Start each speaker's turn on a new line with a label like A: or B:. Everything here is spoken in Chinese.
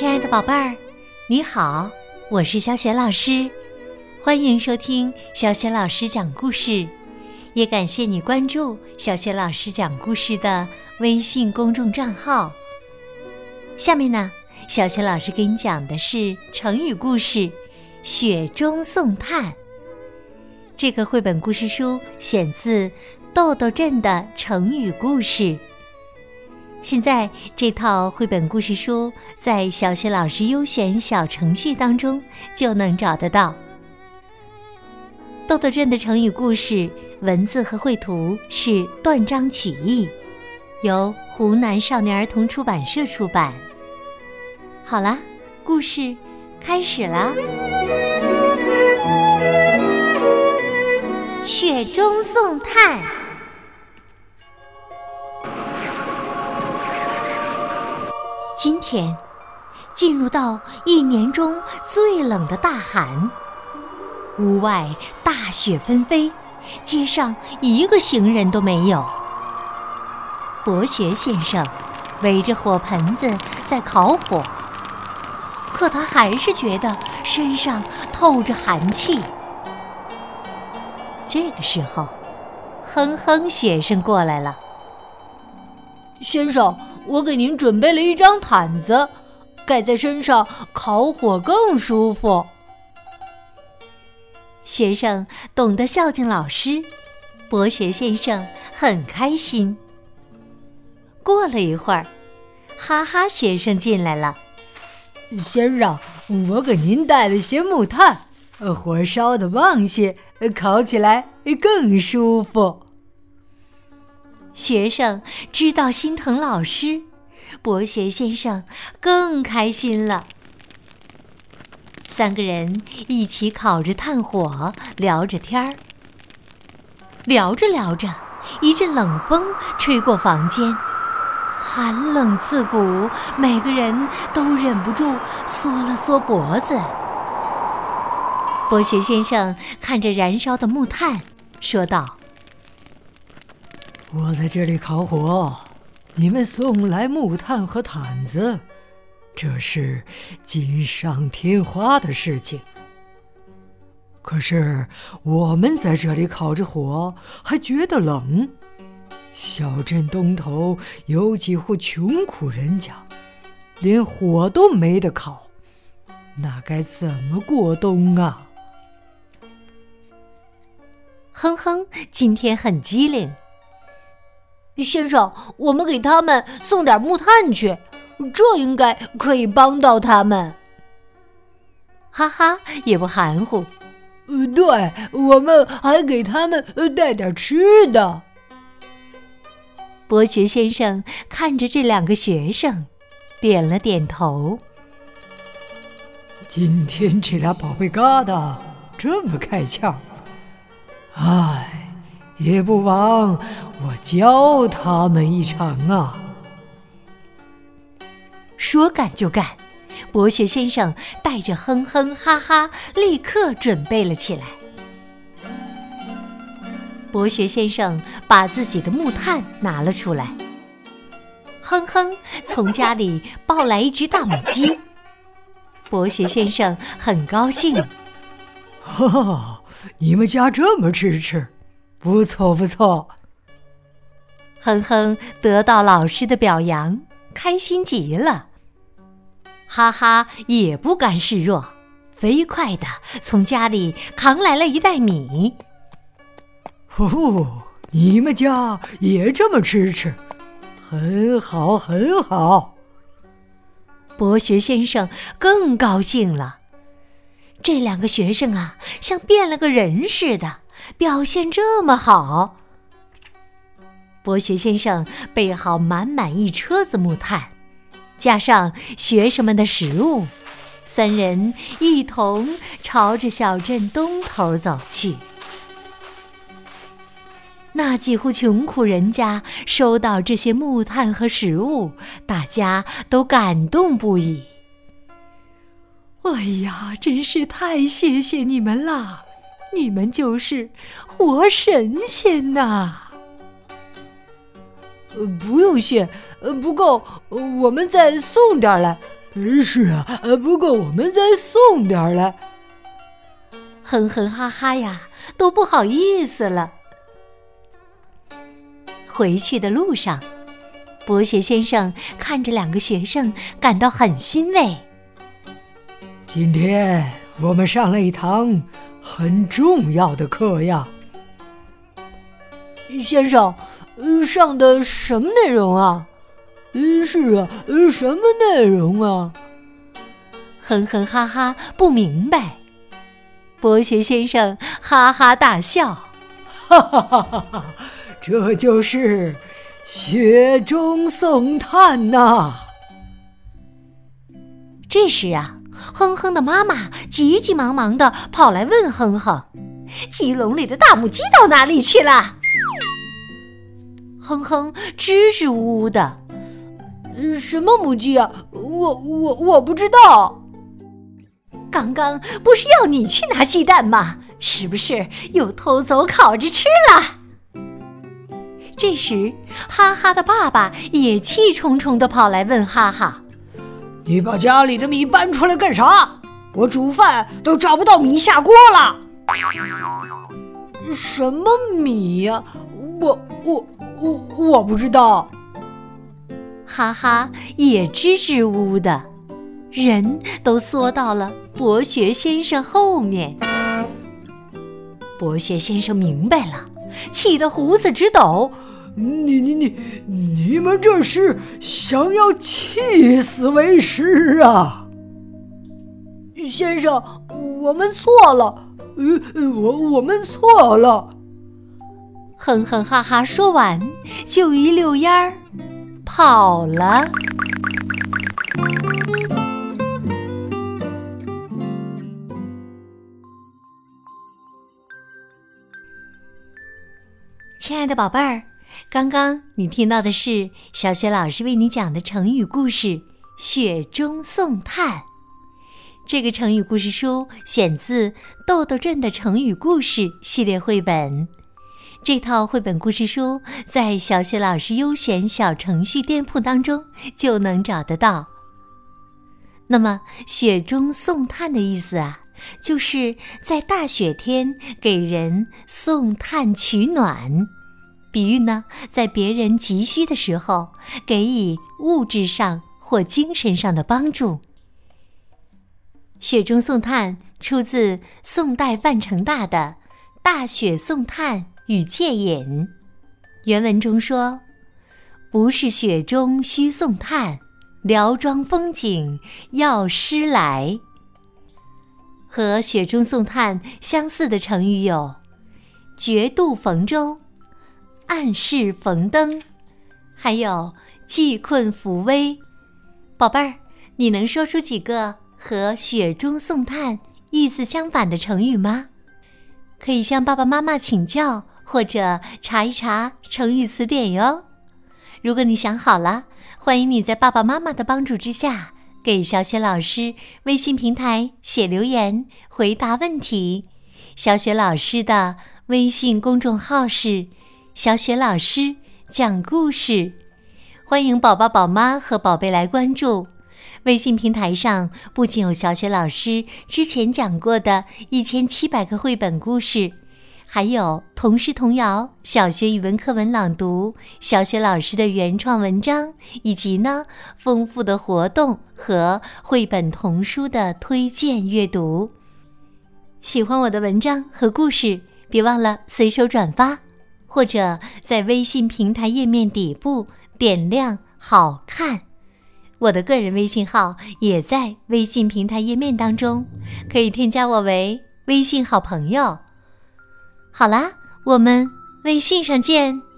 A: 亲爱的宝贝儿，你好，我是小雪老师，欢迎收听小雪老师讲故事，也感谢你关注小雪老师讲故事的微信公众账号。下面呢，小雪老师给你讲的是成语故事《雪中送炭》。这个绘本故事书选自豆豆镇的成语故事。现在这套绘本故事书在小学老师优选小程序当中就能找得到。豆豆镇的成语故事文字和绘图是断章取义，由湖南少年儿童出版社出版。好啦，故事开始啦！雪中送炭。今天进入到一年中最冷的大寒，屋外大雪纷飞，街上一个行人都没有。博学先生围着火盆子在烤火，可他还是觉得身上透着寒气。这个时候，哼哼学生过来了。
B: 先生，我给您准备了一张毯子，盖在身上烤火更舒服。
A: 学生懂得孝敬老师，博学先生很开心。过了一会儿，哈哈学生进来了。
B: 先生，我给您带了些木炭。火烧的旺些，烤起来更舒服。
A: 学生知道心疼老师，博学先生更开心了。三个人一起烤着炭火，聊着天儿。聊着聊着，一阵冷风吹过房间，寒冷刺骨，每个人都忍不住缩了缩脖子。博学先生看着燃烧的木炭，说道：“
C: 我在这里烤火，你们送来木炭和毯子，这是锦上添花的事情。可是我们在这里烤着火，还觉得冷。小镇东头有几户穷苦人家，连火都没得烤，那该怎么过冬啊？”
A: 哼哼，今天很机灵。
B: 先生，我们给他们送点木炭去，这应该可以帮到他们。
A: 哈哈，也不含糊。
B: 呃，对，我们还给他们带点吃的。
A: 伯爵先生看着这两个学生，点了点头。
C: 今天这俩宝贝疙瘩这么开窍。唉，也不枉我教他们一场啊！
A: 说干就干，博学先生带着哼哼哈哈，立刻准备了起来。博学先生把自己的木炭拿了出来，哼哼从家里抱来一只大母鸡，博学先生很高兴，
C: 哈哈。你们家这么支持，不错不错。
A: 哼哼得到老师的表扬，开心极了。哈哈也不甘示弱，飞快的从家里扛来了一袋米。
C: 哦，你们家也这么吃吃，很好很好。
A: 博学先生更高兴了。这两个学生啊，像变了个人似的，表现这么好。博学先生备好满满一车子木炭，加上学生们的食物，三人一同朝着小镇东头走去。那几户穷苦人家收到这些木炭和食物，大家都感动不已。哎呀，真是太谢谢你们了！你们就是活神仙呐！
B: 呃，不用谢，呃，不够，我们再送点来。是啊，不够我们再送点来。
A: 哼哼哈哈呀，都不好意思了。回去的路上，博学先生看着两个学生，感到很欣慰。
C: 今天我们上了一堂很重要的课呀，
B: 先生，上的什么内容啊？是啊，什么内容啊？
A: 哼哼哈哈，不明白。博学先生哈哈大笑，
C: 哈哈哈哈哈！这就是雪中送炭呐。
A: 这时啊，哼哼的妈妈急急忙忙的跑来问哼哼：“鸡笼里的大母鸡到哪里去了？”哼哼支支吾吾的。
B: 什么母鸡啊？我我我不知道。
A: 刚刚不是要你去拿鸡蛋吗？是不是又偷走烤着吃了？这时，哈哈的爸爸也气冲冲的跑来问哈哈：“
C: 你把家里的米搬出来干啥？我煮饭都找不到米下锅了。”
B: 什么米呀？我我我我不知道。
A: 哈哈，也支支吾吾的，人都缩到了博学先生后面。博学先生明白了，气得胡子直抖。
C: 你你你，你们这是想要气死为师啊？
B: 先生，我们错了，呃，我我们错了。
A: 哼哼哈哈，说完就一溜烟儿。跑了，亲爱的宝贝儿，刚刚你听到的是小雪老师为你讲的成语故事《雪中送炭》。这个成语故事书选自《豆豆镇的成语故事》系列绘本。这套绘本故事书在小雪老师优选小程序店铺当中就能找得到。那么“雪中送炭”的意思啊，就是在大雪天给人送炭取暖，比喻呢，在别人急需的时候给予物质上或精神上的帮助。“雪中送炭”出自宋代范成大的《大雪送炭》。与借饮，原文中说：“不是雪中须送炭，辽庄风景要诗来。”和“雪中送炭”相似的成语有“绝渡逢舟”“暗室逢灯”，还有“济困扶危”。宝贝儿，你能说出几个和“雪中送炭”意思相反的成语吗？可以向爸爸妈妈请教。或者查一查成语词典哟。如果你想好了，欢迎你在爸爸妈妈的帮助之下，给小雪老师微信平台写留言回答问题。小雪老师的微信公众号是“小雪老师讲故事”，欢迎宝宝、宝妈和宝贝来关注。微信平台上不仅有小雪老师之前讲过的一千七百个绘本故事。还有童诗童谣、小学语文课文朗读、小学老师的原创文章，以及呢丰富的活动和绘本童书的推荐阅读。喜欢我的文章和故事，别忘了随手转发，或者在微信平台页面底部点亮“好看”。我的个人微信号也在微信平台页面当中，可以添加我为微信好朋友。好啦，我们微信上见。